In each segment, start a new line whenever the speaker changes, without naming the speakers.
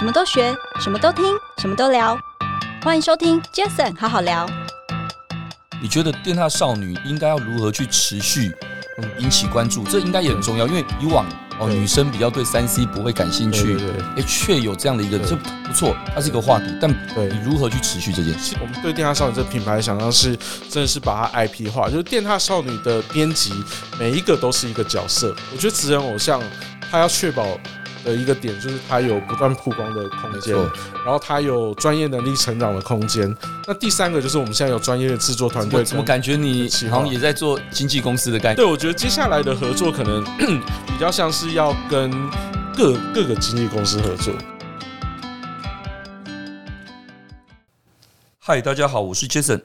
什么都学，什么都听，什么都聊。欢迎收听 Jason 好好聊。
你觉得电塔少女应该要如何去持续引起关注？这应该也很重要，因为以往哦女生比较对三 C 不会感兴趣，哎，却有这样的一个，这不错，它是一个话题。但你如何去持续这件事？
我们对电塔少女这个品牌的想象是，真的是把它 IP 化，就是电塔少女的编辑每一个都是一个角色。我觉得职人偶像，他要确保。的一个点就是它有不断曝光的空间，然后它有专业能力成长的空间。那第三个就是我们现在有专业的制作团队。怎么感觉你好像也在做经纪公司的概念？对，我觉得接下来的合作可能 比较像是要跟各各个经纪公司合作。
嗨，大家好，我是 Jason。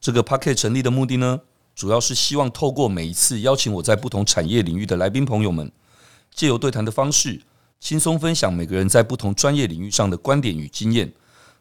这个 Podcast 成立的目的呢，主要是希望透过每一次邀请我在不同产业领域的来宾朋友们，借由对谈的方式。轻松分享每个人在不同专业领域上的观点与经验。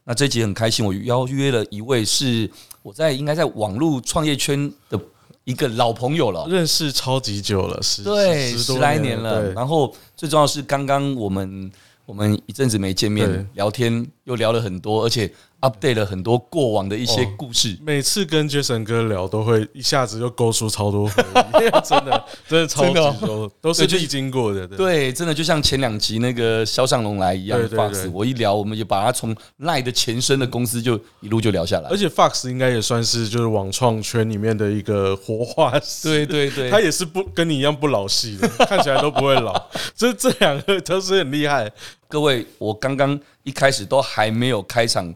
那这集很开心，我邀约了一位是我在应该在网络创业圈的一个老朋友了，
认识超级久了，十
对十来年了。然后最重要是刚刚我们我们一阵子没见面聊天，又聊了很多，而且。Update 了很多过往的一些故事，
哦、每次跟 Jason 哥聊，都会一下子就勾出超多回忆，真的，真的超级多，都是历经过的。
对，真的就像前两集那个肖尚龙来一样，Fox，我一聊，我们就把他从 LINE 的前身的公司就一路就聊下来。
而且 Fox 应该也算是就是网创圈里面的一个活化石，
对对对，
他也是不跟你一样不老戏的，看起来都不会老，这这两个都是很厉害。
各位，我刚刚一开始都还没有开场。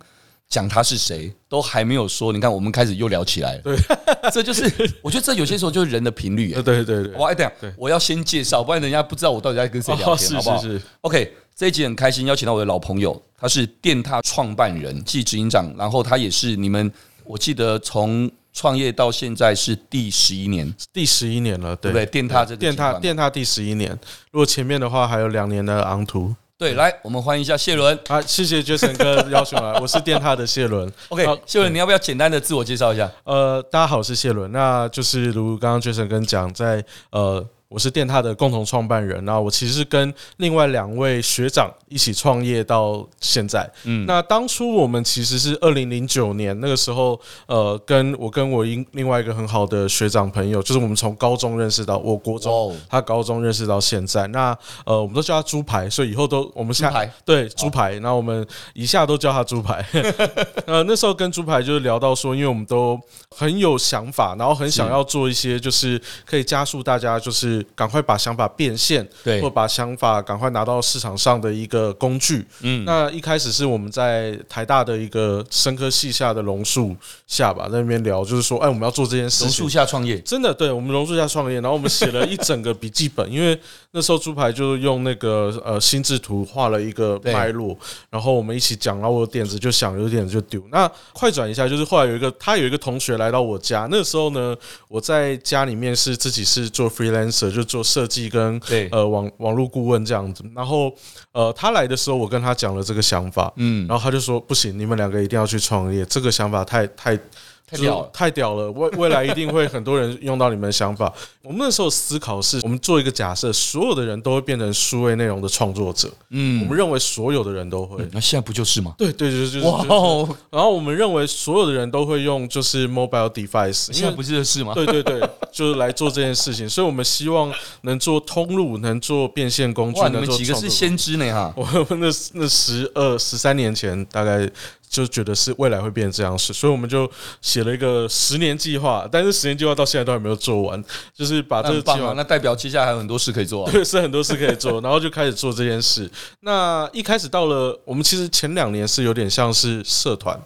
讲他是谁都还没有说，你看我们开始又聊起来了。对，这就是我觉得这有些时候就是人的频率。对对对，我等下我要先介绍，不然人家不知道我到底在跟谁聊天，好不好？是是是。OK，这一集很开心邀请到我的老朋友，他是电踏创办人暨执行长，然后他也是你们，我记得从创业到现在是第十一年，
第十一年了，对不对？
电踏这个
电踏电踏第十一年，如果前面的话还有两年的昂图。
对，来，我们欢迎一下谢伦。
啊，谢谢 Jason 哥邀请来，我是电塔的谢伦。
OK，谢伦，你要不要简单的自我介绍一下？
呃，大家好，我是谢伦。那就是如刚刚 Jason 哥讲，在呃。我是电獭的共同创办人，那我其实是跟另外两位学长一起创业到现在。嗯，那当初我们其实是二零零九年那个时候，呃，跟我跟我另另外一个很好的学长朋友，就是我们从高中认识到我国中，他高中认识到现在。那呃，我们都叫他猪排，所以以后都我们下排对猪排，那我们以下都叫他猪排。呃，那时候跟猪排就是聊到说，因为我们都很有想法，然后很想要做一些就是可以加速大家就是。赶快把想法变现，对，或把想法赶快拿到市场上的一个工具。嗯，那一开始是我们在台大的一个生科系下的榕树下吧，在那边聊，就是说，哎，我们要做这件事情。
榕树下创业，
真的，对，我们榕树下创业，然后我们写了一整个笔记本，因为那时候猪排就是用那个呃心智图画了一个脉络，然后我们一起讲，然后我的点子就想，有点子就丢。那快转一下，就是后来有一个他有一个同学来到我家，那个时候呢，我在家里面是自己是做 freelancer。就做设计跟呃网网络顾问这样子，然后呃他来的时候，我跟他讲了这个想法，嗯，然后他就说不行，你们两个一定要去创业，这个想法太太。太屌了，太屌了！未未来一定会很多人用到你们的想法。我们那时候思考是，我们做一个假设，所有的人都会变成数位内容的创作者。嗯，我们认为所有的人都会。
那现在不就是吗？
对对对，就是。哇！然后我们认为所有的人都会用就是 mobile device。
现在不就是吗？
对对对，就是来做这件事情。所以我们希望能做通路，能做变现工具。哇，
你们几个是先知呢哈！
我们那那十二十三年前大概。就觉得是未来会变成这样子，所以我们就写了一个十年计划，但是十年计划到现在都还没有做完，就是把这个计划，
那代表接下来还有很多事可以做啊。
对，是很多事可以做，然后就开始做这件事。那一开始到了，我们其实前两年是有点像是社团，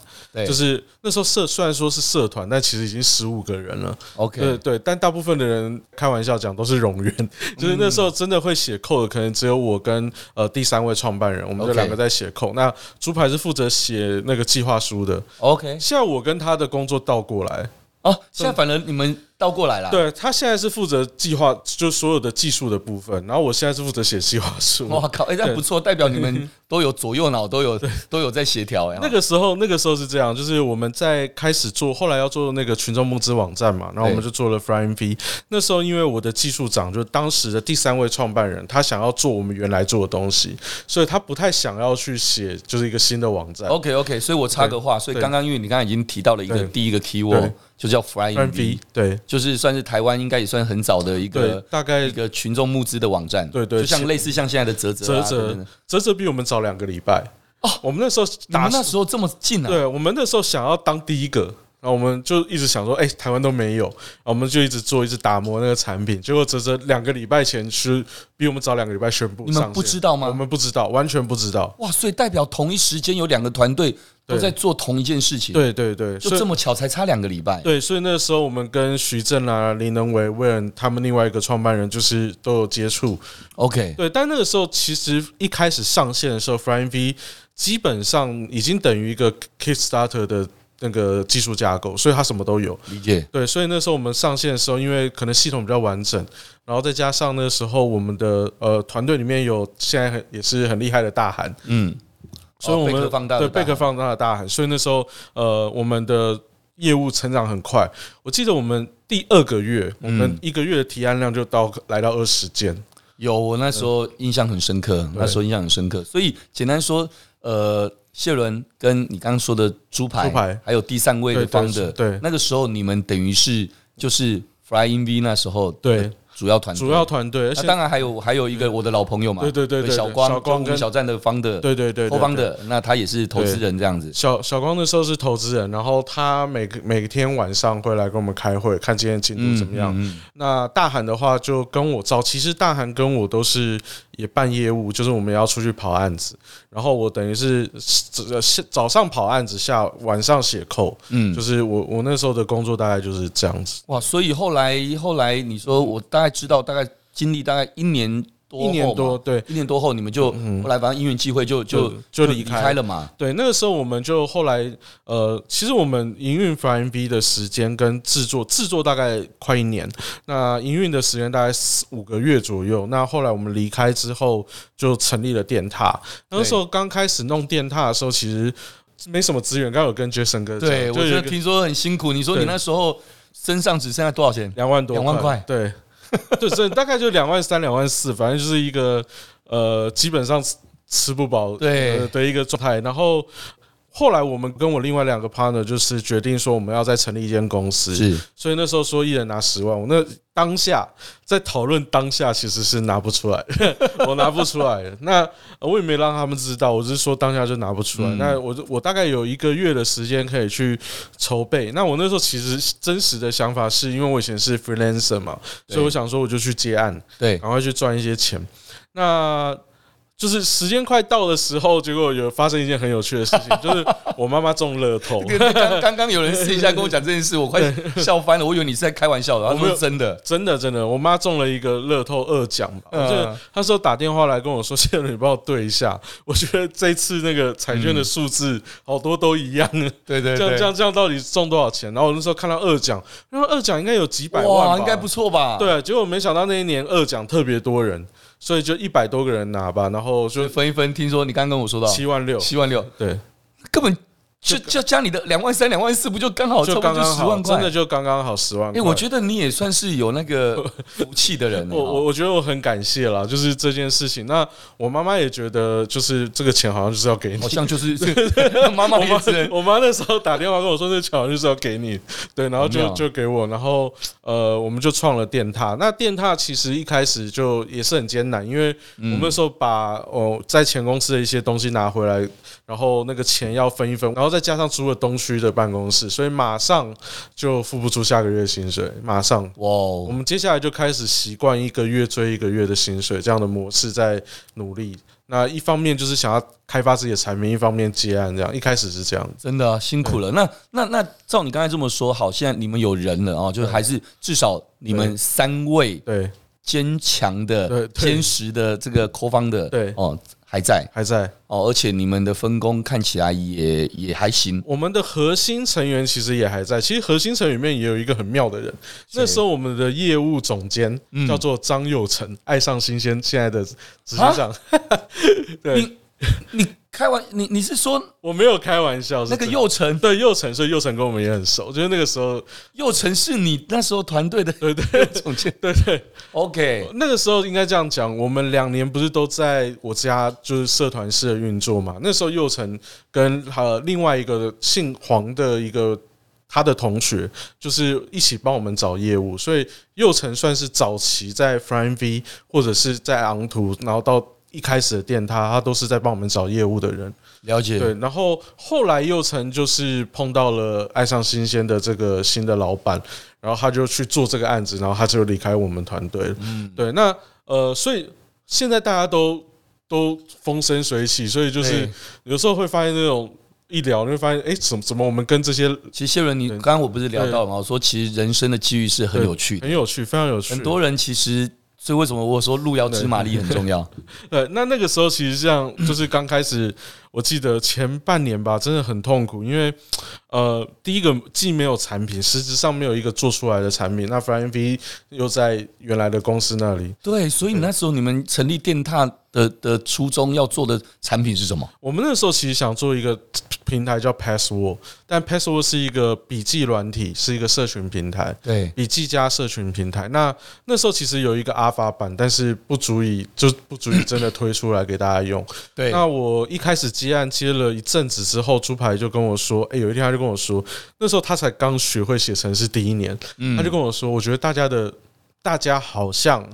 就是那时候社虽然说是社团，但其实已经十五个人了。OK，对对，但大部分的人开玩笑讲都是冗员，就是那时候真的会写 code 的，可能只有我跟呃第三位创办人，我们这两个在写 code。那猪排是负责写那个计划书的，OK。现在我跟他的工作倒过来
哦，现在反正你们。倒过来了。
对，他现在是负责计划，就所有的技术的部分，然后我现在是负责写计划书。
哇靠，哎，那不错，代表你们都有左右脑，都有都有在协调。哎，
那个时候，那个时候是这样，就是我们在开始做，后来要做那个群众募资网站嘛，然后我们就做了 Flying V。那时候因为我的技术长，就是当时的第三位创办人，他想要做我们原来做的东西，所以他不太想要去写就是一个新的网站。
OK OK，所以我插个话，所以刚刚因为你刚刚已经提到了一个第一个 keyword。就叫 Flying V，
对，
就是算是台湾应该也算很早的一个大概一个群众募资的网站，
对对，
就像类似像现在的泽泽
泽泽泽比我们早两个礼拜
哦，我们那时候打那时候这么近啊，
对，我们那时候想要当第一个，然后我们就一直想说，哎，台湾都没有，我们就一直做，一直打磨那个产品，结果泽泽两个礼拜前是比我们早两个礼拜宣布，
你们不知道吗？
我们不知道，完全不知道，
哇，所以代表同一时间有两个团队。都在做同一件事情，
对对对，
就这么巧，才差两个礼拜。
对，所以那时候我们跟徐正啊、林能维、威恩他们另外一个创办人，就是都有接触。
OK，
对，但那个时候其实一开始上线的时候，Flying V 基本上已经等于一个 Kickstarter 的那个技术架构，所以它什么都有。
理解。
对，所以那时候我们上线的时候，因为可能系统比较完整，然后再加上那时候我们的呃团队里面有现在很也是很厉害的大韩，嗯。所以我们对贝壳放大的大喊，所以那时候呃，我们的业务成长很快。我记得我们第二个月，我们一个月的提案量就到来到二十件。
有，我那时候印象很深刻，那时候印象很深刻。所以简单说，呃，谢伦跟你刚刚说的猪排，猪排还有第三位的方的，对，那个时候你们等于是就是 Flying V 那时候对。主要团
主要团队，
那当然还有还有一个我的老朋友嘛，对对对，小光小光跟小站的方的，
对对对，
后方的，那他也是投资人这样子。
小小光那时候是投资人，然后他每个每天晚上会来跟我们开会，看今天进度怎么样。那大韩的话就跟我早，其实大韩跟我都是也办业务，就是我们要出去跑案子，然后我等于是早早上跑案子，下晚上写扣，嗯，就是我我那时候的工作大概就是这样子。
哇，所以后来后来你说我大。大概知道，大概经历大概一年多，
一年多，对，一
年多后，你们就后来反正因缘机会就就就离开了嘛。
对，那个时候我们就后来呃，其实我们营运 Flying V 的时间跟制作制作大概快一年，那营运的时间大概四五个月左右。那后来我们离开之后，就成立了电塔。那个时候刚开始弄电塔的时候，其实没什么资源。刚刚有跟 Jason 哥讲，
对，我觉得听说很辛苦。你说你那时候身上只剩下多少钱？
两万多，
两万块，
对。对，这大概就两万三、两万四，反正就是一个呃，基本上吃不饱对的一个状态。然后后来我们跟我另外两个 partner 就是决定说，我们要再成立一间公司。是，所以那时候说一人拿十万，我那。当下在讨论，当下其实是拿不出来，我拿不出来。那我也没让他们知道，我只是说当下就拿不出来。那我我大概有一个月的时间可以去筹备。那我那时候其实真实的想法是因为我以前是 freelancer 嘛，所以我想说我就去接案，对，赶快去赚一些钱。那。就是时间快到的时候，结果有发生一件很有趣的事情，就是我妈妈中乐透。
刚刚有人私底下跟我讲这件事，我快笑翻了。我以为你是在开玩笑的，他说真的，
真的，真的，我妈中了一个乐透二奖吧。就她说打电话来跟我说：“谢谢你帮我对一下。”我觉得这次那个彩券的数字好多都一样。对对，这样这样这样到底中多少钱？然后我那时候看到二奖，然后二奖应该有几百万，
应该不错吧？
对，结果没想到那一年二奖特别多人。所以就一百多个人拿吧，然后就
分一分。听说你刚刚跟我说到
七万六，
七万六，
对，
根本。就就加你的两万三、两万四，不就刚好？就刚刚十万块，
真的就刚刚好十万块。
哎，我觉得你也算是有那个 福气的人。
我我我觉得我很感谢啦，就是这件事情。那我妈妈也觉得，就是这个钱好像就是要给你，
好像就是 妈妈我妈。
我妈那时候打电话跟我说，这个钱好像就是要给你，对，然后就就给我，然后呃，我们就创了电踏。那电踏其实一开始就也是很艰难，因为我们那时候把哦在前公司的一些东西拿回来。然后那个钱要分一分，然后再加上租了东区的办公室，所以马上就付不出下个月薪水。马上哇，我们接下来就开始习惯一个月追一个月的薪水这样的模式，在努力。那一方面就是想要开发自己的产品，一方面接案这样。一开始是这样，
真的、啊、辛苦了。那那那照你刚才这么说，好，现在你们有人了啊，就是还是至少你们三位
对。
坚强的、坚实的这个 co-founder，
对
哦。还在，
还在
哦，而且你们的分工看起来也也还行。
我们的核心成员其实也还在，其实核心成员里面也有一个很妙的人。那时候我们的业务总监叫做张佑成，爱上新鲜现在的执行长。对，
你你。开玩你你是说
我没有开玩笑？
那个佑成
对佑成，所以佑成跟我们也很熟。就是那个时候，
佑成是你那时候团队的
对对
总监
对对。
OK，
那个时候应该这样讲，我们两年不是都在我家就是社团式的运作嘛？那时候佑成跟呃另外一个姓黄的一个他的同学，就是一起帮我们找业务，所以佑成算是早期在 Flying V 或者是在昂图，然后到。一开始的店他，他都是在帮我们找业务的人，
了解。
对，然后后来又曾就是碰到了爱上新鲜的这个新的老板，然后他就去做这个案子，然后他就离开我们团队了。嗯，对。那呃，所以现在大家都都风生水起，所以就是有时候会发现那种一聊，你会发现，哎，怎么怎么我们跟这些，
其实谢伦，你刚刚我不是聊到吗？我说其实人生的机遇是很有趣的，
很有趣，非常有趣。
很多人其实。所以为什么我说路遥知马力很重要？
对，那那个时候其实像就是刚开始，我记得前半年吧，真的很痛苦，因为呃，第一个既没有产品，实质上没有一个做出来的产品，那 Flying V 又在原来的公司那里。
对，所以那时候你们成立电踏的的初衷要做的产品是什么？
我们那时候其实想做一个。平台叫 Password，但 Password 是一个笔记软体，是一个社群平台。
对，
笔记加社群平台。那那时候其实有一个 Alpha 版，但是不足以，就不足以真的推出来给大家用。
对。
那我一开始接案接了一阵子之后，猪排就跟我说：“哎，有一天他就跟我说，那时候他才刚学会写程式第一年，他就跟我说，我觉得大家的大家好像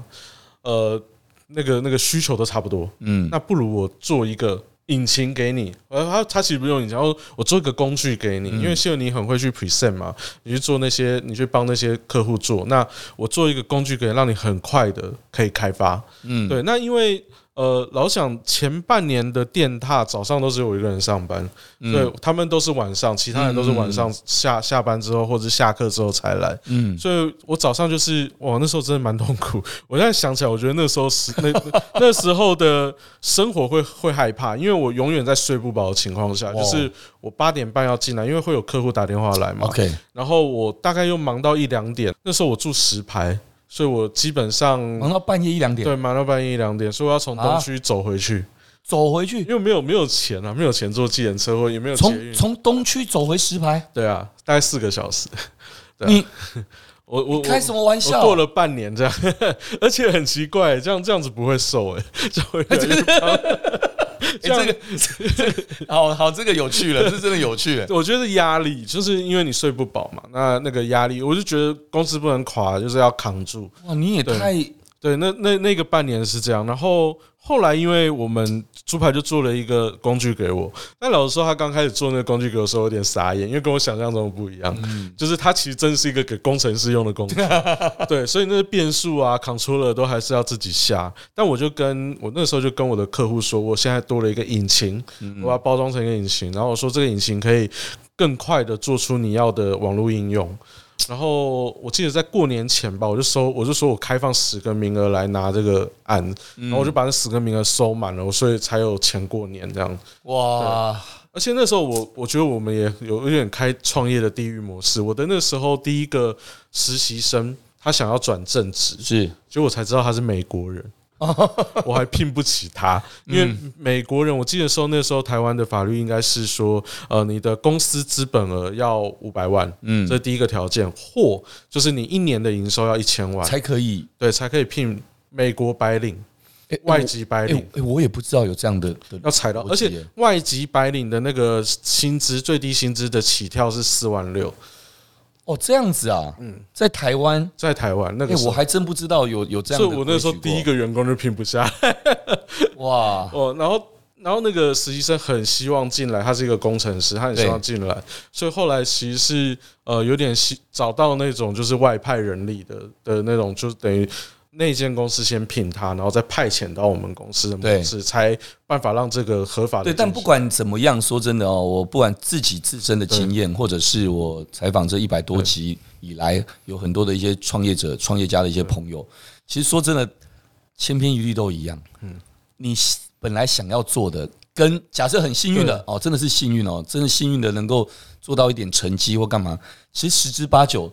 呃那个那个需求都差不多。嗯，那不如我做一个。”引擎给你，呃，他他其实不用引擎，然后我做一个工具给你，因为现在你很会去 present 嘛，你去做那些，你去帮那些客户做，那我做一个工具给你，让你很快的可以开发，嗯，对，那因为。呃，老想前半年的电踏早上都是我一个人上班，所以，他们都是晚上，其他人都是晚上下下班之后或者下课之后才来，嗯，所以我早上就是哇，那时候真的蛮痛苦。我现在想起来，我觉得那时候是 那那时候的生活会会害怕，因为我永远在睡不饱的情况下，就是我八点半要进来，因为会有客户打电话来嘛
，OK，
然后我大概又忙到一两点，那时候我住石牌。所以我基本上
忙到半夜一两点，
对，忙到半夜一两点，所以我要从东区走回去，
走回去，
因为没有没有钱啊，没有钱坐计程车，或也没有
从从东区走回石牌，
对啊，大概四个小时。
你
我我
开什么玩笑？
过了半年这样，而且很奇怪，这样这样子不会瘦哎，就会。
这个好好，这个有趣了，这真的有趣。
我觉得压力就是因为你睡不饱嘛，那那个压力，我就觉得公司不能垮，就是要扛住。
哇，你也太
对，那那那个半年是这样，然后。后来，因为我们猪排就做了一个工具给我，但老实说，他刚开始做那个工具给我的时候有点傻眼，因为跟我想象中的不一样。嗯，就是它其实真是一个给工程师用的工具，对，所以那个变数啊、controller 都还是要自己下。但我就跟我那时候就跟我的客户说，我现在多了一个引擎，我把它包装成一个引擎，然后我说这个引擎可以更快的做出你要的网络应用。然后我记得在过年前吧，我就收，我就说我开放十个名额来拿这个案，然后我就把那十个名额收满了，所以才有钱过年这样。
哇！
而且那时候我我觉得我们也有有点开创业的地狱模式。我的那时候第一个实习生，他想要转正职，
是，
结果我才知道他是美国人。我还聘不起他，因为美国人，我记得说那时候台湾的法律应该是说，呃，你的公司资本额要五百万，嗯，这是第一个条件，或就是你一年的营收要一千万。
才可以，
对，才可以聘美国白领，外籍白领，
哎，我也不知道有这样的，
要踩到，而且外籍白领的那个薪资最低薪资的起跳是四万六。
哦，这样子啊，嗯，在台湾，
在台湾，那个
我还真不知道有有这样的。
所以我那时候第一个员工就聘不下，哇，哦，然后然后那个实习生很希望进来，他是一个工程师，他很希望进来，所以后来其实是呃有点希找到那种就是外派人力的的那种，就等于。那间公司先聘他，然后再派遣到我们公司的模式，才办法让这个合法的。
对，但不管怎么样，说真的哦，我不管自己自身的经验，或者是我采访这一百多集以来，有很多的一些创业者、创业家的一些朋友，其实说真的，千篇一律都一样。嗯，你本来想要做的，跟假设很幸运的哦，真的是幸运哦，真的幸运的能够做到一点成绩或干嘛，其实十之八九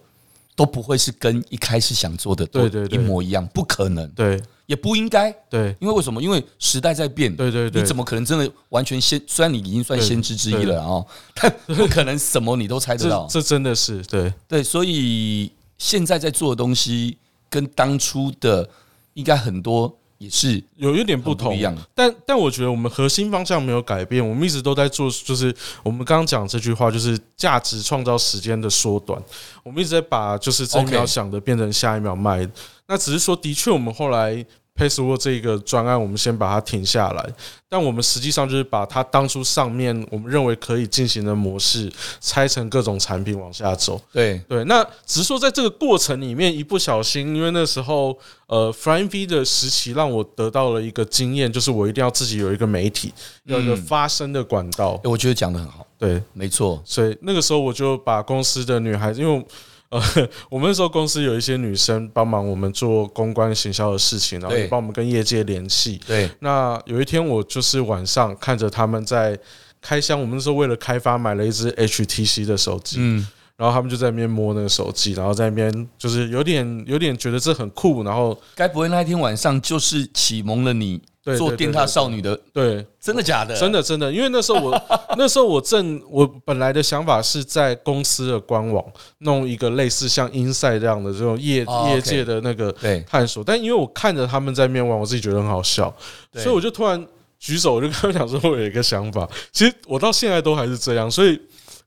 都不会是跟一开始想做的对对一模一样，不可能。
对。
也不应该，
对，
因为为什么？因为时代在变，
对对对，
你怎么可能真的完全先？虽然你已经算先知之一了啊，但不可能什么你都猜得到，
这真的是对
对，所以现在在做的东西跟当初的应该很多也是
有一点不同，但但我觉得我们核心方向没有改变，我们一直都在做，就是我们刚刚讲这句话，就是价值创造时间的缩短，我们一直在把就是这一秒想的变成下一秒卖。那只是说，的确，我们后来 Password 这个专案，我们先把它停下来。但我们实际上就是把它当初上面我们认为可以进行的模式拆成各种产品往下走。
对
对，那只是说在这个过程里面，一不小心，因为那时候呃，Flying V 的时期让我得到了一个经验，就是我一定要自己有一个媒体，有一个发声的管道。
我觉得讲的很好。
对，
没错。
所以那个时候我就把公司的女孩子，因为。呃，我们那时候公司有一些女生帮忙我们做公关行销的事情，然后也帮我们跟业界联系。
对，
那有一天我就是晚上看着他们在开箱，我们那时候为了开发买了一只 HTC 的手机，嗯，然后他们就在那边摸那个手机，然后在那边就是有点有点觉得这很酷，然后
该不会那一天晚上就是启蒙了你？做电塔少女的，
对，
真的假的？
真的真的，因为那时候我 那时候我正我本来的想法是在公司的官网弄一个类似像 Inside 这样的这种业业界的那个探索，但因为我看着他们在面玩，我自己觉得很好笑，所以我就突然举手，我就跟他讲说，我有一个想法。其实我到现在都还是这样，所以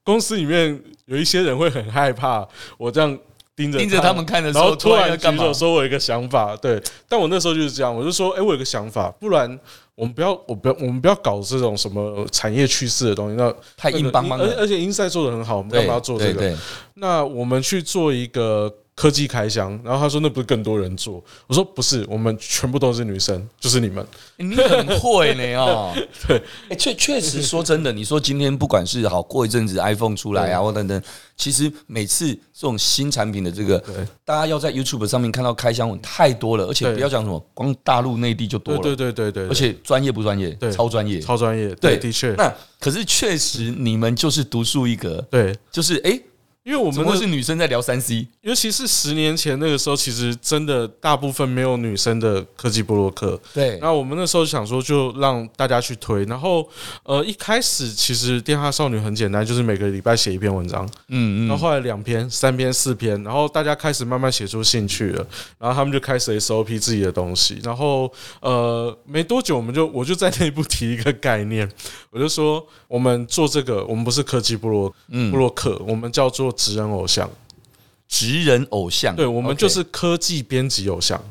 公司里面有一些人会很害怕我这样。盯着
盯着他们看的时候，
然后突然举手说：“我有一个想法。”对，但我那时候就是这样，我就说：“哎，我有个想法，不然我们不要，我不要，我们不要搞这种什么产业趋势的东西，那
太硬邦邦了。
而而且 Inside 做的很好，我们干嘛要做这个？那我们去做一个。”科技开箱，然后他说：“那不是更多人做？”我说：“不是，我们全部都是女生，就是你们。
欸、你很会呢哦。对，确确实说真的，你说今天不管是好过一阵子 iPhone 出来啊，或等等，其实每次这种新产品的这个，大家要在 YouTube 上面看到开箱文太多了，而且不要讲什么，光大陆内地就多了。
对对对对，
而且专业不专业？对，超专业，
超专业。对，的确。
那可是确实你们就是独树一格。
对，
就是哎。欸
因为我们都
是女生在聊三 C，
尤其是十年前那个时候，其实真的大部分没有女生的科技部落客。
对，
那我们那时候想说，就让大家去推。然后，呃，一开始其实电话少女很简单，就是每个礼拜写一篇文章。嗯嗯。然后后来两篇、三篇、四篇，然后大家开始慢慢写出兴趣了。然后他们就开始 SOP 自己的东西。然后，呃，没多久，我们就我就在内部提一个概念，我就说，我们做这个，我们不是科技部落，嗯，部落客，我们叫做。职人偶像，
职人偶像，
对，我们就是科技编辑偶像。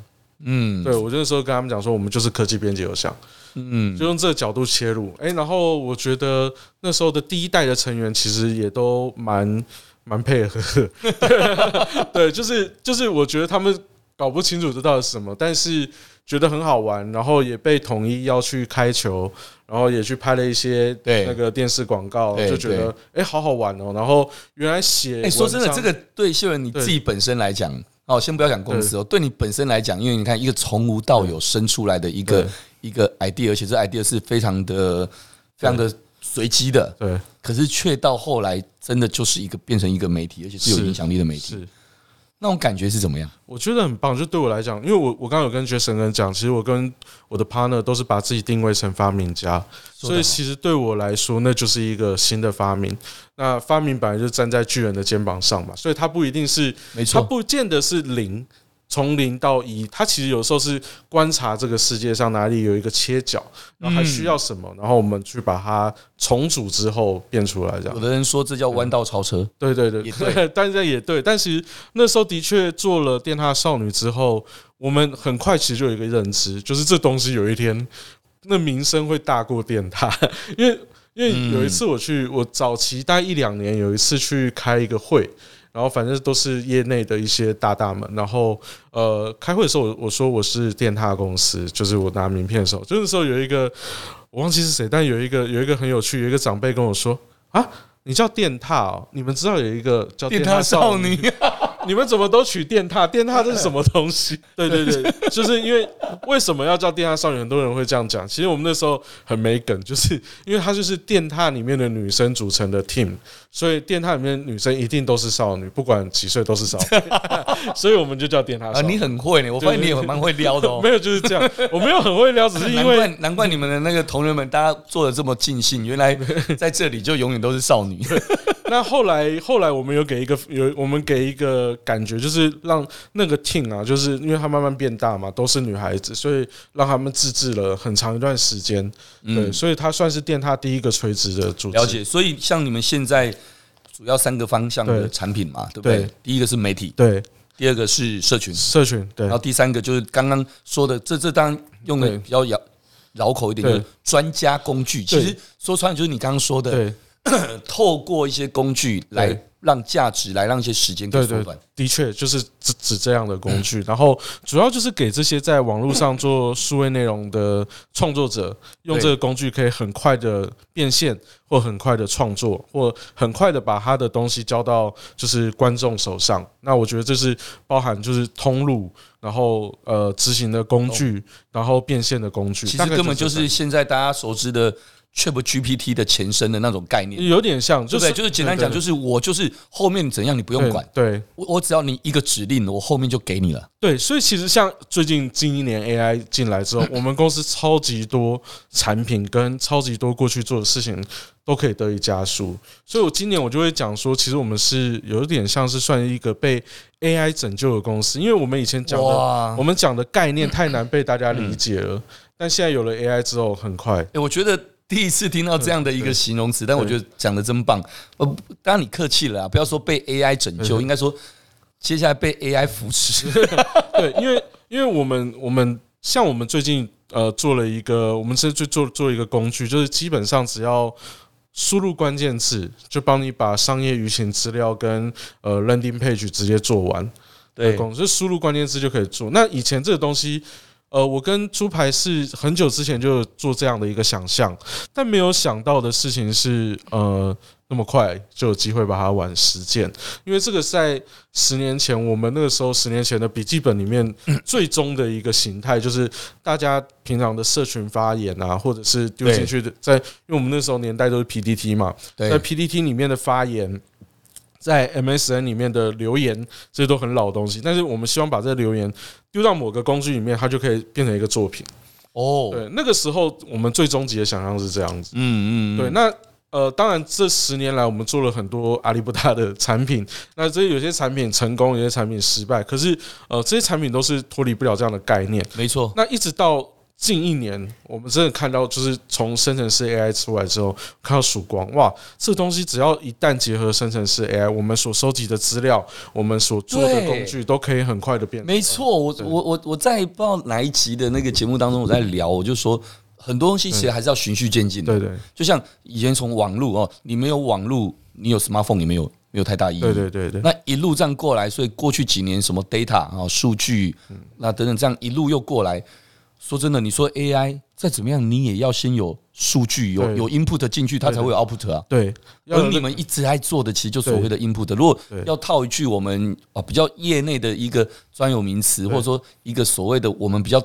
嗯，对，我那时候跟他们讲说，我们就是科技编辑偶像。嗯，就用这个角度切入。哎，然后我觉得那时候的第一代的成员其实也都蛮蛮配合的。对，就是就是，我觉得他们搞不清楚这到底是什么，但是觉得很好玩，然后也被统一要去开球。然后也去拍了一些那个电视广告，就觉得哎，好好玩哦。然后原来写
哎，说真的，这个对秀文你自己本身来讲，哦，先不要讲公司哦，对你本身来讲，因为你看一个从无到有生出来的一个一个 idea，而且这 idea 是非常的非常的随机的，对。可是却到后来真的就是一个变成一个媒体，而且是有影响力的媒体。那种感觉是怎么样？
我觉得很棒。就对我来讲，因为我我刚刚有跟 Jason 跟讲，其实我跟我的 partner 都是把自己定位成发明家，所以其实对我来说，那就是一个新的发明。那发明本来就站在巨人的肩膀上嘛，所以它不一定是，没错，它不见得是零。从零到一，他其实有时候是观察这个世界上哪里有一个切角，然后还需要什么，然后我们去把它重组之后变出来。这样，
有的人说这叫弯道超车，
对对对，对，但是也对。但是那时候的确做了电塔少女之后，我们很快其实就有一个认知，就是这东西有一天那名声会大过电塔，因为因为有一次我去，我早期待一两年有一次去开一个会。然后反正都是业内的一些大大们，然后呃，开会的时候我我说我是电踏公司，就是我拿名片的时候，就那时候有一个我忘记是谁，但有一个有一个很有趣，有一个长辈跟我说啊，你叫电踏哦，你们知道有一个叫电踏少女，你们怎么都取电獭？电獭 这是什么东西？对 对对，就是因为为什么要叫电獭少女？很多人会这样讲。其实我们那时候很没梗，就是因为它就是电獭里面的女生组成的 team，所以电獭里面女生一定都是少女，不管几岁都是少女，所以我们就叫电獭少女。
啊，你很会呢，我发现你也蛮会撩的哦。
没有，就是这样，我没有很会撩，只是因为难怪，
难怪你们的那个同仁们，大家做的这么尽兴，原来在这里就永远都是少女。
那后来，后来我们有给一个有，我们给一个感觉，就是让那个 team 啊，就是因为它慢慢变大嘛，都是女孩子，所以让他们自制了很长一段时间。对，所以它算是电獭第一个垂直的组织。
了解。所以像你们现在主要三个方向的产品嘛，对不对？第一个是媒体，
对；
第二个是社群，
社群，对；
然后第三个就是刚刚说的，这这当然用的比较绕绕口一点，就是专家工具。其实说穿了就是你刚刚说的。对 透过一些工具来让价值，来让一些时间可以缩短。
的确，就是指指这样的工具。然后主要就是给这些在网络上做数位内容的创作者，用这个工具可以很快的变现，或很快的创作，或很快的把他的东西交到就是观众手上。那我觉得这是包含就是通路，然后呃执行的工具，然后变现的工具。
其实根本就是现在大家熟知的。ChatGPT 的前身的那种概念，
有点像，
就是对？就是简单讲，就是我就是后面怎样你不用管，
对，
我我只要你一个指令，我后面就给你了。
对，所以其实像最近近一年 AI 进来之后，我们公司超级多产品跟超级多过去做的事情都可以得以加速。所以我今年我就会讲说，其实我们是有点像是算一个被 AI 拯救的公司，因为我们以前讲的我们讲的概念太难被大家理解了，但现在有了 AI 之后，很快。
哎，我觉得。第一次听到这样的一个形容词，但我觉得讲的真棒。呃，当然你客气了啊，不要说被 AI 拯救，应该说接下来被 AI 扶持。
对，因为因为我们我们像我们最近呃做了一个，我们是做做做一个工具，就是基本上只要输入关键字，就帮你把商业舆情资料跟呃 landing page 直接做完。对，就输入关键字就可以做。那以前这个东西。呃，我跟猪排是很久之前就做这样的一个想象，但没有想到的事情是，呃，那么快就有机会把它玩实践。因为这个在十年前，我们那个时候十年前的笔记本里面 最终的一个形态，就是大家平常的社群发言啊，或者是丢进去的，在因为我们那时候年代都是 P D T 嘛，在 P D T 里面的发言。在 MSN 里面的留言，这些都很老的东西，但是我们希望把这个留言丢到某个工具里面，它就可以变成一个作品。哦，对，那个时候我们最终极的想象是这样子。嗯嗯，对。那呃，当然这十年来我们做了很多阿里不达的产品，那这有些产品成功，有些产品失败，可是呃，这些产品都是脱离不了这样的概念。
没错。
那一直到。近一年，我们真的看到，就是从生成式 AI 出来之后，看到曙光。哇，这东西只要一旦结合生成式 AI，我们所收集的资料，我们所做的工具，都可以很快的变。
没错，我我我我在不知道哪一集的那个节目当中，我在聊，我就说很多东西其实还是要循序渐进的。对对，就像以前从网络哦，你没有网络，你有 smartphone 也没有没有太大意义。对对对对，那一路这样过来，所以过去几年什么 data 啊、数据，那等等这样一路又过来。说真的，你说 AI 再怎么样，你也要先有数据，有有 input 进去，它才会有 output 啊。对，而你们一直在做的，其实就所谓的 input。如果要套一句我们啊比较业内的一个专有名词，或者说一个所谓的我们比较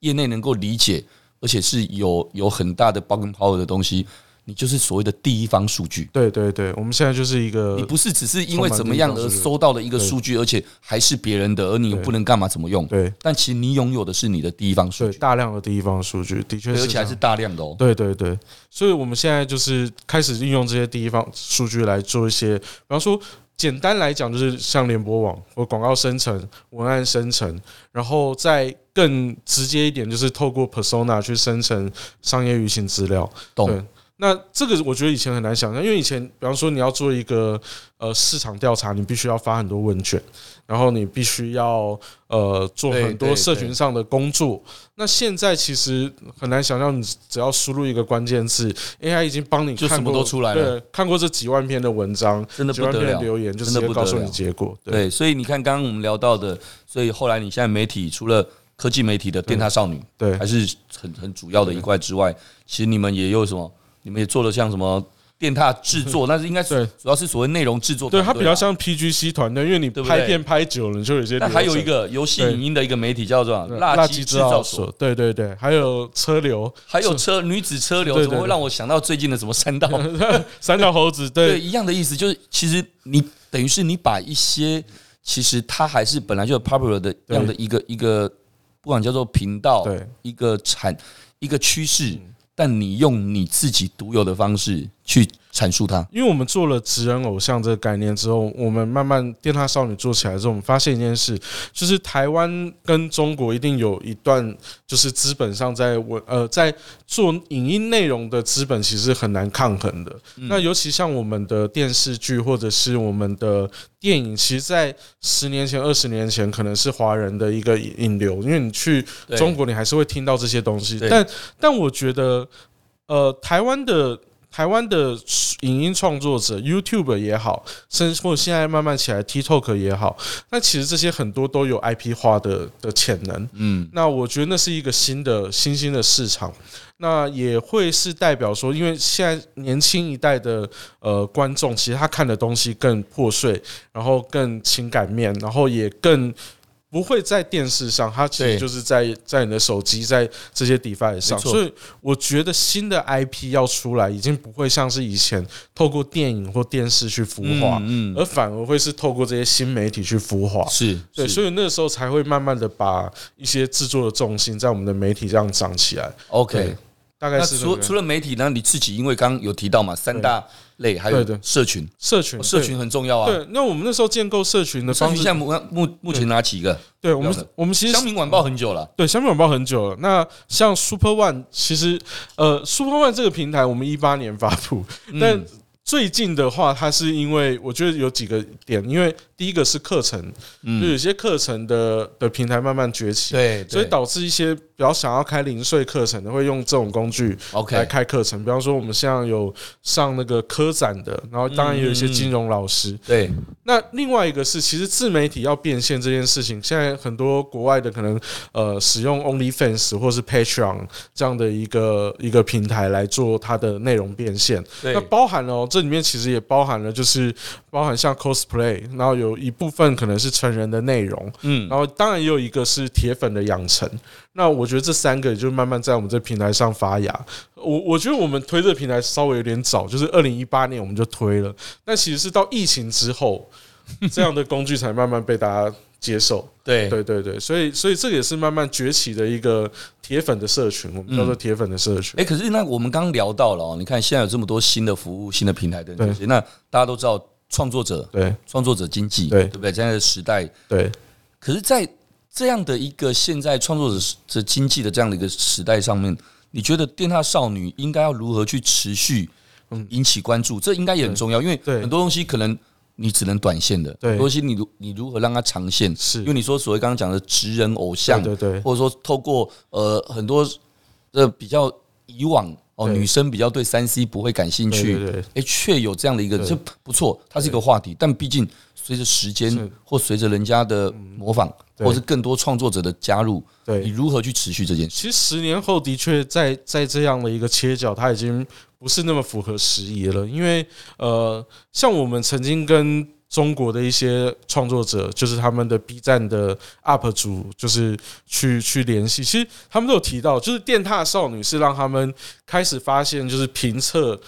业内能够理解，而且是有有很大的 bargaining power 的东西。你就是所谓的第一方数据，
对对对，我们现在就是一个，
你不是只是因为怎么样而收到的一个数据，而且还是别人的，而你又不能干嘛怎么用？对，但其实你拥有的是你的第一方数据，
大量的第一方数据，的确，
而且还是大量的哦。
对对对，所以我们现在就是开始运用这些第一方数据来做一些，比方说，简单来讲就是像联播网或广告生成、文案生成，然后再更直接一点，就是透过 Persona 去生成商业舆情资料，懂？那这个我觉得以前很难想象，因为以前，比方说你要做一个呃市场调查，你必须要发很多问卷，然后你必须要呃做很多社群上的工作。那现在其实很难想象，你只要输入一个关键字，AI 已经帮你看过，就什么都出来了。对，看过这几万篇的文章，真的不得了，留言就直接告诉你结果。
对，所以你看刚刚我们聊到的，所以后来你现在媒体除了科技媒体的电塔少女，对，还是很很主要的一块之外，其实你们也有什么？你们也做了像什么电踏制作，那是应该是主要是所谓内容制作。
对，它比较像 PGC 团队，因为你拍片拍久了，你就有些。
那还有一个游戏影音的一个媒体叫做垃圾制造所。
对对对，还有车流，
还有车女子车流，怎么会让我想到最近的什么三道
三道猴子？
对，一样的意思，就是其实你等于是你把一些其实它还是本来就有 popular 的这样的一个一个，不管叫做频道，对一个产一个趋势。但你用你自己独有的方式去阐述它，
因为我们做了职人偶像这个概念之后，我们慢慢电塔少女做起来之后，我们发现一件事，就是台湾跟中国一定有一段就是资本上在文呃在做影音内容的资本其实很难抗衡的。那尤其像我们的电视剧或者是我们的电影，其实，在十年前、二十年前可能是华人的一个引流，因为你去中国，你还是会听到这些东西。但但我觉得，呃，台湾的。台湾的影音创作者，YouTube 也好，甚至或者现在慢慢起来 TikTok 也好，那其实这些很多都有 IP 化的的潜能。嗯，那我觉得那是一个新的新兴的市场，那也会是代表说，因为现在年轻一代的呃观众，其实他看的东西更破碎，然后更情感面，然后也更。不会在电视上，它其实就是在在你的手机，在这些 device 上，所以我觉得新的 IP 要出来，已经不会像是以前透过电影或电视去孵化，嗯，而反而会是透过这些新媒体去孵化，
是
对，所以那个时候才会慢慢的把一些制作的重心在我们的媒体这样长起来。
OK。
大概是
除除了媒体呢，你自己因为刚刚有提到嘛，三大类还有社群，
社群
社群很重要啊。
对，那我们那时候建构社群的方式，
现在目目目前哪几个？
对我们我们其实
香民晚报很久了，
对香民晚报很久了。那像 Super One，其实呃 Super One 这个平台我们一八年发布，但最近的话，它是因为我觉得有几个点，因为。第一个是课程，就有些课程的的平台慢慢崛起，对，所以导致一些比较想要开零碎课程的会用这种工具，OK 来开课程。比方说我们现在有上那个科展的，然后当然也有一些金融老师，对。那另外一个是，其实自媒体要变现这件事情，现在很多国外的可能呃使用 OnlyFans 或是 Patreon 这样的一个一个平台来做它的内容变现。那包含了这里面其实也包含了就是包含像 cosplay，然后有。有一部分可能是成人的内容，嗯，然后当然也有一个是铁粉的养成。那我觉得这三个就慢慢在我们这平台上发芽。我我觉得我们推这个平台稍微有点早，就是二零一八年我们就推了，但其实是到疫情之后，这样的工具才慢慢被大家接受。对对对对，所以所以这个也是慢慢崛起的一个铁粉的社群，我们叫做铁粉的社群。哎，可
是那我们刚刚聊到了哦，你看现在有这么多新的服务、新的平台等等，那大家都知道。创作者对。创作者经济对。对不对？现在的时代。对，可是，在这样的一个现在创作者的经济的这样的一个时代上面，你觉得电塔少女应该要如何去持续引起关注？这应该也很重要，因为很多东西可能你只能短线的，很多东西你如你如何让它长线？是。因为你说所谓刚刚讲的职人偶像，对对，或者说透过呃很多呃比较以往。哦，女生比较对三 C 不会感兴趣，哎，却有这样的一个这不错，它是一个话题。但毕竟随着时间或随着人家的模仿，或是更多创作者的加入，你如何去持续这件事？
其实十年后的确在在这样的一个切角，它已经不是那么符合时宜了。因为呃，像我们曾经跟中国的一些创作者，就是他们的 B 站的 UP 主，就是去去联系。其实他们都有提到，就是电踏少女是让他们开始发现，就是评测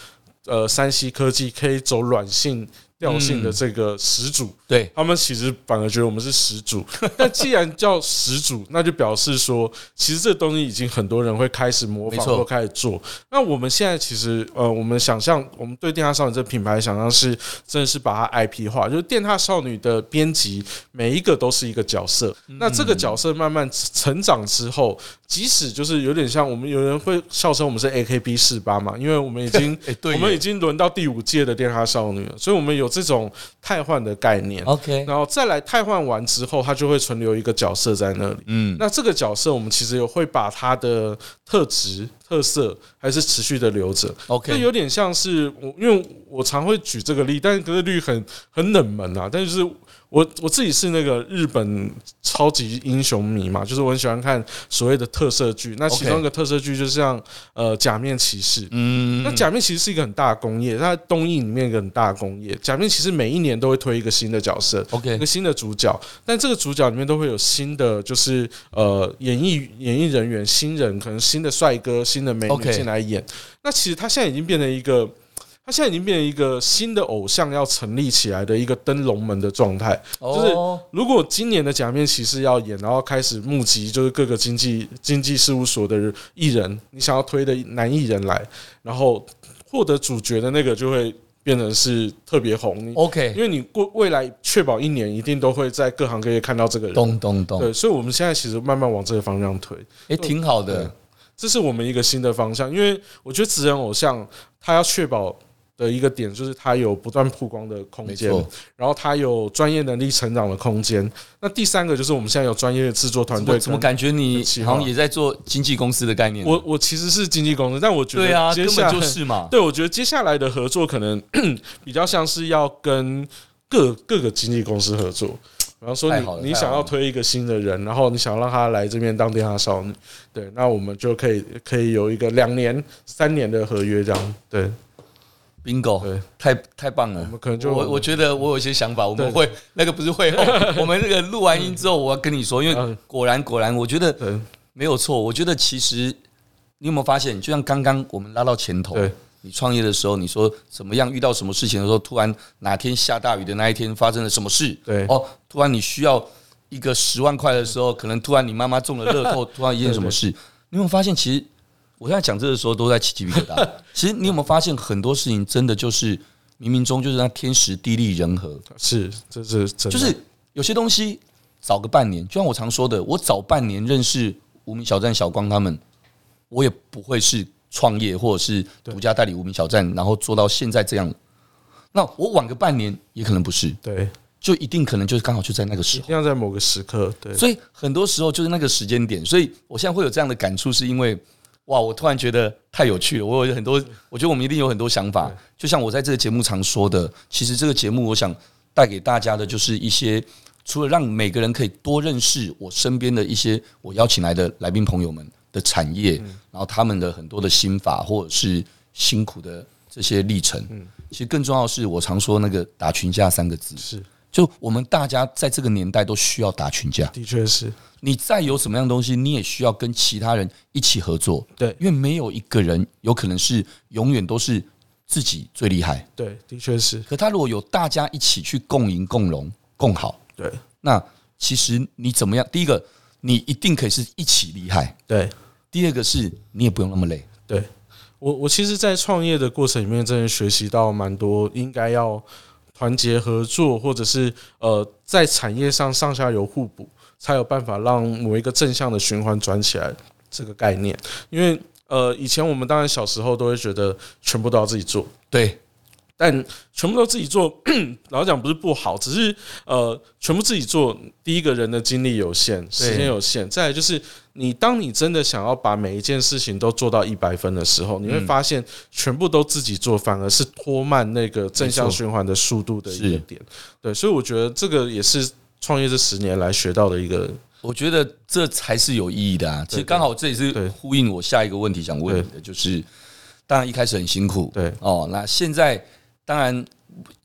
呃山西科技可以走软性。调性的这个始祖，对他们其实反而觉得我们是始祖。那既然叫始祖，那就表示说，其实这东西已经很多人会开始模仿或开始做。那我们现在其实，呃，我们想象，我们对电塔少女这品牌想象是，真的是把它 IP 化，就是电塔少女的编辑每一个都是一个角色。那这个角色慢慢成长之后，即使就是有点像我们有人会笑称我们是 AKB 四八嘛，因为我们已经，我们已经轮到第五届的电塔少女了，所以我们有。这种汰换的概念，OK，然后再来汰换完之后，它就会存留一个角色在那里。嗯，那这个角色我们其实也会把它的特质。特色还是持续的留着。
OK，
那有点像是我，因为我常会举这个例，但是这个例很很冷门啊，但是。我我自己是那个日本超级英雄迷嘛，就是我很喜欢看所谓的特色剧。那其中一个特色剧就像呃假面骑士，嗯，那假面骑士是一个很大的工业，它东映里面一个很大的工业。假面骑士每一年都会推一个新的角色，OK，一个新的主角，但这个主角里面都会有新的，就是呃演艺演艺人员新人，可能新的帅哥、新的美女进来演。那其实他现在已经变成一个。他现在已经变成一个新的偶像要成立起来的一个登龙门的状态，就是如果今年的假面骑士要演，然后开始募集，就是各个经济经济事务所的艺人，你想要推的男艺人来，然后获得主角的那个就会变成是特别红。OK，因为你过未来确保一年一定都会在各行各业看到这个人。
咚咚咚。
对，所以我们现在其实慢慢往这个方向推，
也挺好的。
这是我们一个新的方向，因为我觉得职人偶像他要确保。的一个点就是它有不断曝光的空间，然后它有专业能力成长的空间。那第三个就是我们现在有专业的制作团队。
怎么感觉你好像也在做经纪公司的概念？
我我其实是经纪公司，但我觉得
对啊，根本就是嘛。
对，我觉得接下来的合作可能 比较像是要跟各各个经纪公司合作。比方说你你想要推一个新的人，然后你想让他来这边当电话少女，对，那我们就可以可以有一个两年、三年的合约这样，对。
Bingo，太太棒了！我们可能就我我觉得我有一些想法，我们会那个不是会后，我们那个录完音之后，我要跟你说，因为果然果然，我觉得没有错。我觉得其实你有没有发现，就像刚刚我们拉到前头，你创业的时候，你说怎么样遇到什么事情的时候，突然哪天下大雨的那一天发生了什么事？对哦，突然你需要一个十万块的时候，可能突然你妈妈中了乐透，突然一件什么事？你有没有发现其实？我现在讲这个时候都在起鸡皮疙瘩。其实你有没有发现很多事情真的就是冥冥中就是那天时地利人和，
是这是真的。
就是有些东西早个半年，就像我常说的，我早半年认识无名小站小光他们，我也不会是创业或者是独家代理无名小站，然后做到现在这样。那我晚个半年也可能不是，对，就一定可能就是刚好就在那个时候，
要在某个时刻，对。
所以很多时候就是那个时间点，所以我现在会有这样的感触，是因为。哇！我突然觉得太有趣了。我有很多，我觉得我们一定有很多想法。就像我在这个节目常说的，其实这个节目我想带给大家的，就是一些除了让每个人可以多认识我身边的一些我邀请来的来宾朋友们的产业，然后他们的很多的心法或者是辛苦的这些历程。其实更重要的是，我常说那个打群架三个字是。就我们大家在这个年代都需要打群架，
的确是。
你再有什么样东西，你也需要跟其他人一起合作，对，因为没有一个人有可能是永远都是自己最厉害，
对，的确是。
可他如果有大家一起去共赢、共荣、共好，对，那其实你怎么样？第一个，你一定可以是一起厉害，对。第二个是你也不用那么累，
对。我我其实，在创业的过程里面，真的学习到蛮多，应该要。团结合作，或者是呃，在产业上上下游互补，才有办法让某一个正向的循环转起来。这个概念，因为呃，以前我们当然小时候都会觉得全部都要自己做，对。但全部都自己做，老实讲不是不好，只是呃，全部自己做，第一个人的精力有限，时间有限，再来就是你当你真的想要把每一件事情都做到一百分的时候，你会发现全部都自己做，反而是拖慢那个正向循环的速度的一个点。对，所以我觉得这个也是创业这十年来学到的一个，
我觉得这才是有意义的啊。其实刚好这也是呼应我下一个问题想问你的，就是当然一开始很辛苦，对哦，那现在。当然，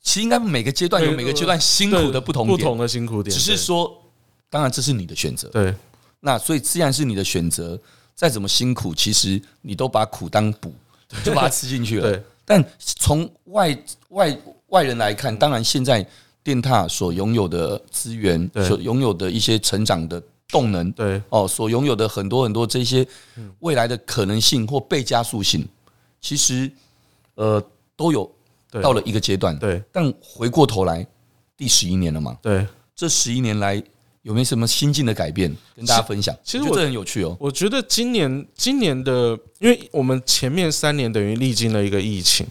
其实应该每个阶段有每个阶段辛苦的不同点，
不同的辛苦点。
只是说，当然这是你的选择。对，那所以既然是你的选择，再怎么辛苦，其实你都把苦当补，就把它吃进去了。对。但从外外外人来看，当然现在电塔所拥有的资源，所拥有的一些成长的动能，对哦，所拥有的很多很多这些未来的可能性或被加速性，其实呃都有。到了一个阶段，对，但回过头来，第十一年了嘛，对，这十一年来有没有什么心境的改变跟大家分享？其实我觉得很有趣哦。
我觉得今年今年的，因为我们前面三年等于历经了一个疫情，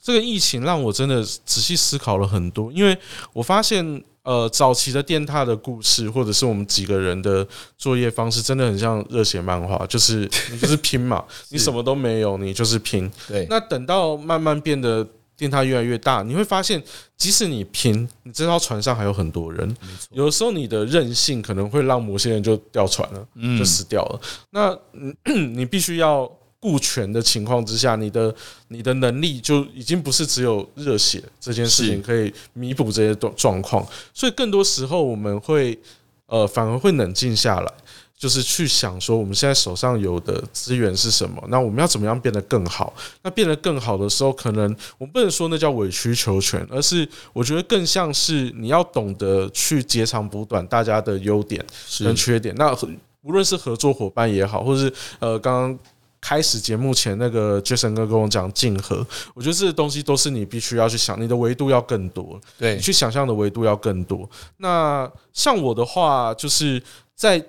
这个疫情让我真的仔细思考了很多，因为我发现，呃，早期的电踏的故事，或者是我们几个人的作业方式，真的很像热血漫画，就是你就是拼嘛，你什么都没有，你就是拼。
对，
那等到慢慢变得电它越来越大，你会发现，即使你拼，你这艘船上还有很多人，有的时候你的任性可能会让某些人就掉船了，就死掉了。那 你必须要。顾全的情况之下，你的你的能力就已经不是只有热血这件事情可以弥补这些状状况，所以更多时候我们会呃反而会冷静下来，就是去想说我们现在手上有的资源是什么，那我们要怎么样变得更好？那变得更好的时候，可能我们不能说那叫委曲求全，而是我觉得更像是你要懂得去截长补短，大家的优点跟缺点。那无论是合作伙伴也好，或是呃刚刚。开始节目前，那个 Jason 哥跟我讲竞合，我觉得这些东西都是你必须要去想，你的维度要更多，
对，
你去想象的维度要更多。那像我的话，就是在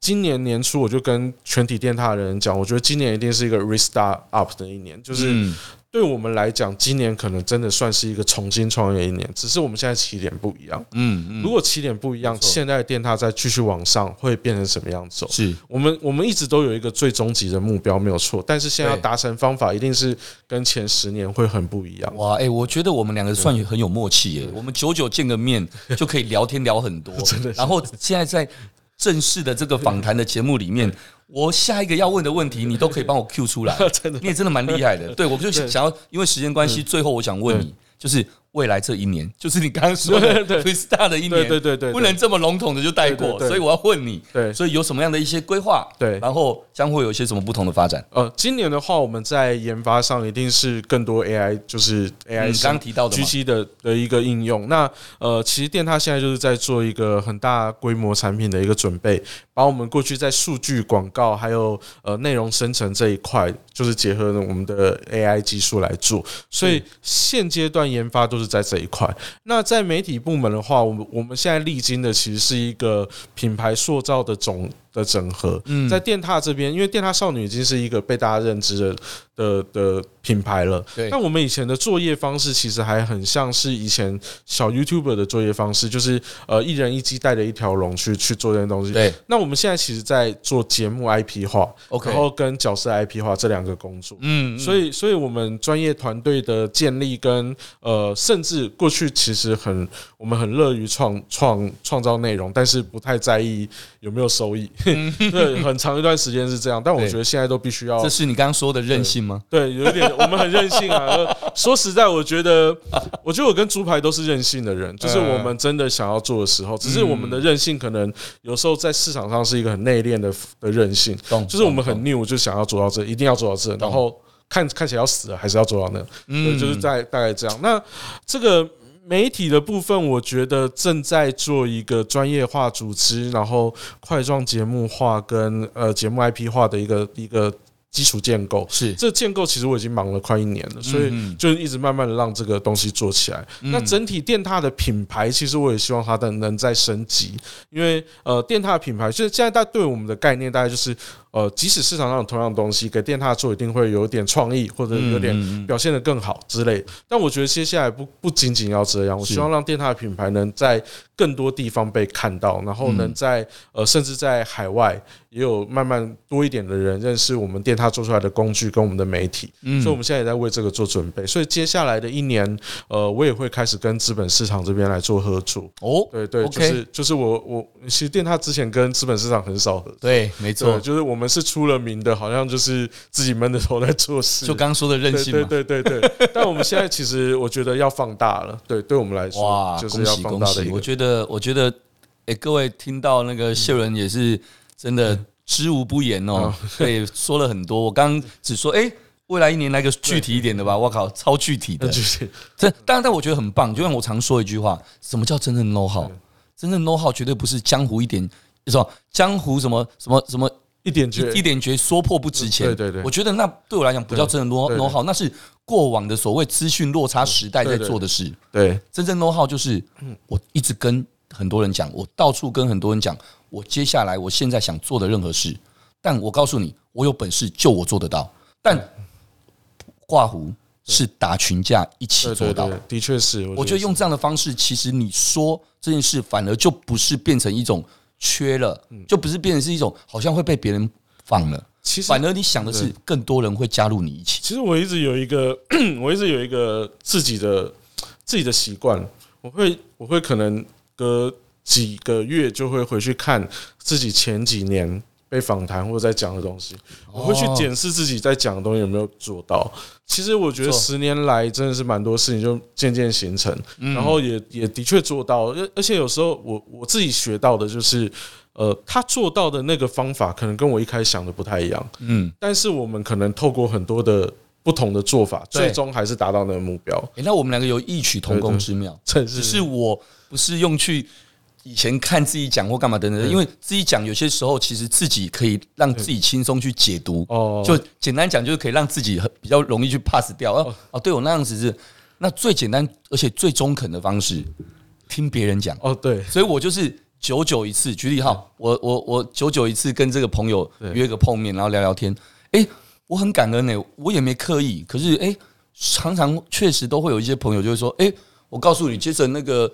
今年年初，我就跟全体电塔的人讲，我觉得今年一定是一个 restart up 的一年，就是。嗯对我们来讲，今年可能真的算是一个重新创业一年，只是我们现在起点不一样。嗯嗯，如果起点不一样，现在的电塔再继续往上，会变成什么样走？
是
我们我们一直都有一个最终极的目标，没有错。但是现在要达成方法，一定是跟前十年会很不一样。
哇，哎，我觉得我们两个算很有默契耶。我们久久见个面就可以聊天聊很多，真的。然后现在在正式的这个访谈的节目里面。我下一个要问的问题，你都可以帮我 Q 出来，真的，你也真的蛮厉害的。对，我就想要，因为时间关系，最后我想问你，就是。未来这一年，就是你刚刚说的 restart 的一年，对对对对，不能这么笼统的就带过，所以我要问你，对，所以有什么样的一些规划？对，然后将会有一些什么不同的发展？呃，
今年的话，我们在研发上一定是更多 AI，就是 AI
刚刚提到的
GC 的的一个应用。那呃，其实电獭现在就是在做一个很大规模产品的一个准备，把我们过去在数据广告还有呃内容生成这一块，就是结合了我们的 AI 技术来做。所以现阶段研发都是。在这一块，那在媒体部门的话，我们我们现在历经的其实是一个品牌塑造的总的整合。嗯在电踏这边，因为电踏少女已经是一个被大家认知的的的品牌了。对。那我们以前的作业方式其实还很像是以前小 YouTuber 的作业方式，就是呃一人一机带着一条龙去去做这些东西。对。那我们现在其实，在做节目 IP 化，OK，然后跟角色 IP 化这两个工作。嗯。所以，所以我们专业团队的建立跟呃，甚至过去其实很我们很乐于创创创造内容，但是不太在意有没有收益。对，很长一段时间是这样，但我觉得现在都必须要。
这是你刚刚说的任性吗？
对，有一点，我们很任性啊。说实在，我觉得，我觉得我跟猪排都是任性的人，就是我们真的想要做的时候，只是我们的任性可能有时候在市场上是一个很内敛的的任性，就是我们很 new，就想要做到这，一定要做到这，然后看看起来要死了，还是要做到那，嗯，就是在大概这样。那这个。媒体的部分，我觉得正在做一个专业化组织，然后块状节目化跟呃节目 IP 化的一个一个基础建构。是这建构，其实我已经忙了快一年了，所以就一直慢慢的让这个东西做起来。那整体电踏的品牌，其实我也希望它的能再升级，因为呃电獭的品牌，就是现在大家对我们的概念，大概就是。呃，即使市场上有同样的东西，给电踏做一定会有点创意，或者有点表现得更好之类。但我觉得接下来不不仅仅要这样，我希望让电踏的品牌能在更多地方被看到，然后能在呃甚至在海外也有慢慢多一点的人认识我们电踏做出来的工具跟我们的媒体。所以我们现在也在为这个做准备。所以接下来的一年，呃，我也会开始跟资本市场这边来做合作。哦，对对，就是就是我我其实电踏之前跟资本市场很少合作。
对，没错，
就是我们。是出了名的，好像就是自己闷着头在做事。
就刚刚说的任性，
对对对对。但我们现在其实，我觉得要放大了。对，对我们来说，哇，就是要放大的一个。
我觉得，我觉得，哎，各位听到那个谢伦也是真的知无不言哦。对，说了很多。我刚刚只说，哎，未来一年来个具体一点的吧。我靠，超具体的。这，当然，但我觉得很棒。就像我常说一句话：什么叫真正 know how？真正 know how 绝对不是江湖一点，是吧？江湖什么什么什么。
一点绝，
一点绝，说破不值钱。对对对，我觉得那对我来讲不叫真的 know know how，那是过往的所谓资讯落差时代在做的事。对，真正 know how 就是，我一直跟很多人讲，我到处跟很多人讲，我接下来我现在想做的任何事，但我告诉你，我有本事就我做得到。但挂胡是打群架一起做到。
的确是。
我觉得用这样的方式，其实你说这件事，反而就不是变成一种缺了，就不是变成是一种好像会被别人放了。其实，反而你想的是更多人会加入你一起。
其实我一直有一个，我一直有一个自己的自己的习惯，我会我会可能隔几个月就会回去看自己前几年。被访谈或者在讲的东西，我会去检视自己在讲的东西有没有做到。其实我觉得十年来真的是蛮多事情就渐渐形成，然后也也的确做到。而而且有时候我我自己学到的就是，呃，他做到的那个方法可能跟我一开始想的不太一样，嗯，但是我们可能透过很多的不同的做法，最终还是达到那个目标。欸，
那我们两个有异曲同工之妙，只是我不是用去。以前看自己讲或干嘛等等，因为自己讲有些时候其实自己可以让自己轻松去解读，哦，就简单讲就是可以让自己比较容易去 pass 掉。哦哦，对我那样子是那最简单而且最中肯的方式，听别人讲。
哦，对，
所以我就是久久一次，举例哈，我我我久久一次跟这个朋友约个碰面，然后聊聊天。哎，我很感恩呢，我也没刻意，可是哎，常常确实都会有一些朋友就会说，哎，我告诉你，接着那个。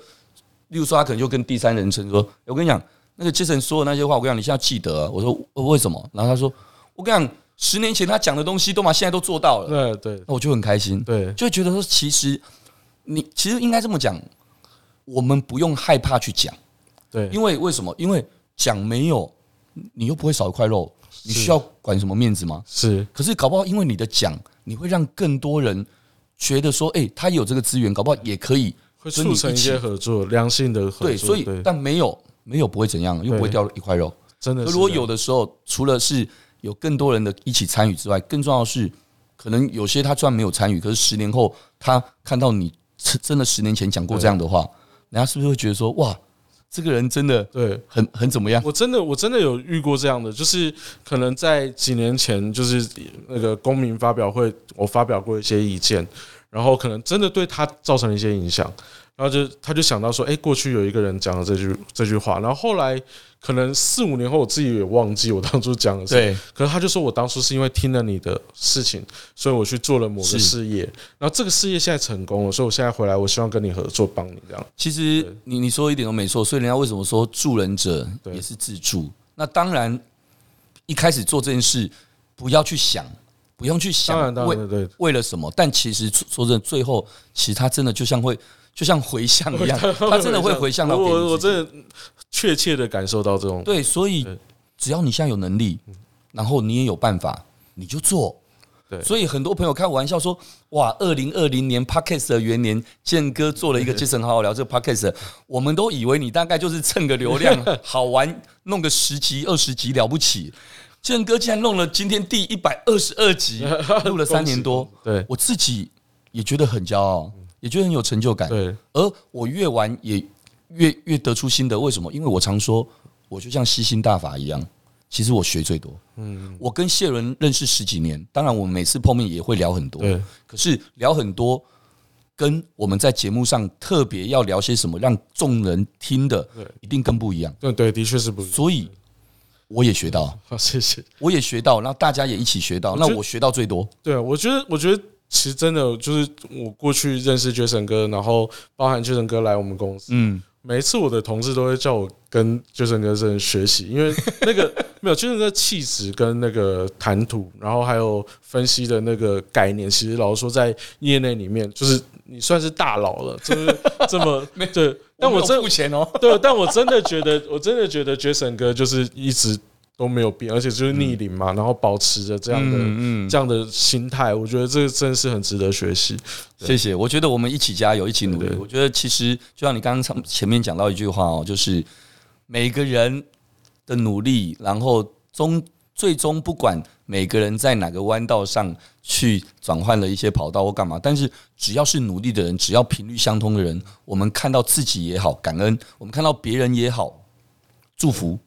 例如说，他可能就跟第三人称说：“我跟你讲，那个杰森说的那些话，我跟你讲，你现在要记得。”我说：“为什么？”然后他说：“我跟你讲，十年前他讲的东西，都嘛现在都做到了。”
对对，
那我就很开心。对，就会觉得说，其实你其实应该这么讲，我们不用害怕去讲。对，因为为什么？因为讲没有，你又不会少一块肉，你需要管什么面子吗？
是。
可是搞不好，因为你的讲，你会让更多人觉得说：“哎，他有这个资源，搞不好也可以。”
会促成一些合作，良性的合作。
对，所以但没有没有不会怎样，又不会掉一块肉。真的，如果有的时候，除了是有更多人的一起参与之外，更重要的是，可能有些他虽然没有参与，可是十年后他看到你真的十年前讲过这样的话，人家是不是会觉得说，哇，这个人真的对很很怎么样？
我真的我真的有遇过这样的，就是可能在几年前，就是那个公民发表会，我发表过一些意见。然后可能真的对他造成了一些影响，然后就他就想到说，哎，过去有一个人讲了这句这句话，然后后来可能四五年后，我自己也忘记我当初讲的是，对，可是他就说我当初是因为听了你的事情，所以我去做了某个事业，然后这个事业现在成功了，所以我现在回来，我希望跟你合作，帮你这样。
其实你你说一点都没错，所以人家为什么说助人者也是自助？那当然一开始做这件事，不要去想。不用去想为为了什么，但其实说真的，最后其实他真的就像会就像回向一样，他真的会回向到
我。我真的确切的感受到这种
对，所以只要你现在有能力，然后你也有办法，你就做。对，所以很多朋友开玩笑说：“哇，二零二零年 Podcast 的元年，健哥做了一个杰森好好聊这个 Podcast，我们都以为你大概就是蹭个流量，好玩，弄个十集二十集了不起。”建哥竟然弄了今天第一百二十二集，录了三年多，对我自己也觉得很骄傲，也觉得很有成就感。对，而我越玩也越越得出心得。为什么？因为我常说，我就像吸星大法一样，其实我学最多。嗯，我跟谢伦认识十几年，当然我们每次碰面也会聊很多。对，可是聊很多，跟我们在节目上特别要聊些什么，让众人听的，一定更不一样。
对对，的确是不一样。
所以。我也学到，
好，谢谢。
我也学到，然后大家也一起学到，那我学到最多。
对啊，我觉得，我觉得其实真的就是我过去认识杰森哥，然后包含杰森哥来我们公司，嗯，每一次我的同事都会叫我跟杰森哥这人学习，因为 那个没有杰森哥气质跟那个谈吐，然后还有分析的那个概念，其实老实说在业内里面，就是你算是大佬了，就是 这么对。但我真付钱哦 对，但我真的觉得，我真的觉得杰森哥就是一直都没有变，而且就是逆龄嘛，然后保持着这样的这样的心态，我觉得这个真的是很值得学习。
谢谢，我觉得我们一起加油，一起努力。我觉得其实就像你刚刚前面讲到一句话哦，就是每个人的努力，然后终最终不管每个人在哪个弯道上去转换了一些跑道或干嘛，但是只要是努力的人，只要频率相通的人，我们看到自己也好，感恩；我们看到别人也好，祝福，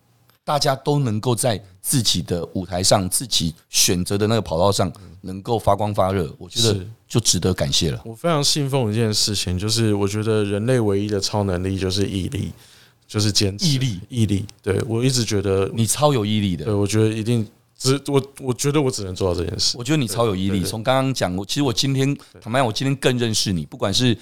大家都能够在自己的舞台上、自己选择的那个跑道上，能够发光发热。我觉得就值得感谢了。
我非常信奉一件事情，就是我觉得人类唯一的超能力就是毅力。就是坚持
毅力，
毅力。对，我一直觉得
你超有毅力的。
对，我觉得一定只我我觉得我只能做到这件事。
我觉得你超有毅力。从刚刚讲，我其实我今天坦白讲，我今天更认识你。不管是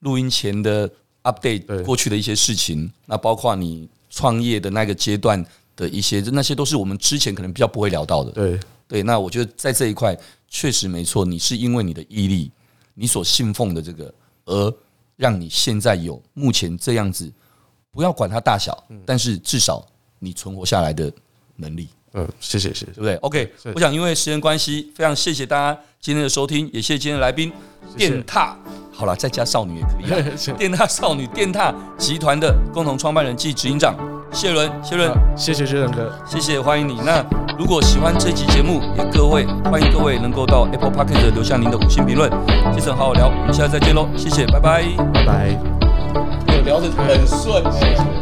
录音前的 update 过去的一些事情，那包括你创业的那个阶段的一些，那些都是我们之前可能比较不会聊到的。
对
对，那我觉得在这一块确实没错，你是因为你的毅力，你所信奉的这个，而让你现在有目前这样子，不要管它大小，但是至少你存活下来的能力。
嗯，谢谢谢谢，对
不对？OK，我想因为时间关系，非常谢谢大家今天的收听，也谢谢今天的来宾电踏。好了，再加少女也可以。电踏少女，电踏集团的共同创办人及执行长谢伦，谢伦，
谢谢谢伦哥，
谢谢，欢迎你。那如果喜欢这期节目，也各位欢迎各位能够到 Apple Podcast 留下您的五星评论。杰森好好聊，我们下次再见喽，谢谢，拜拜，
拜拜。
聊得很顺。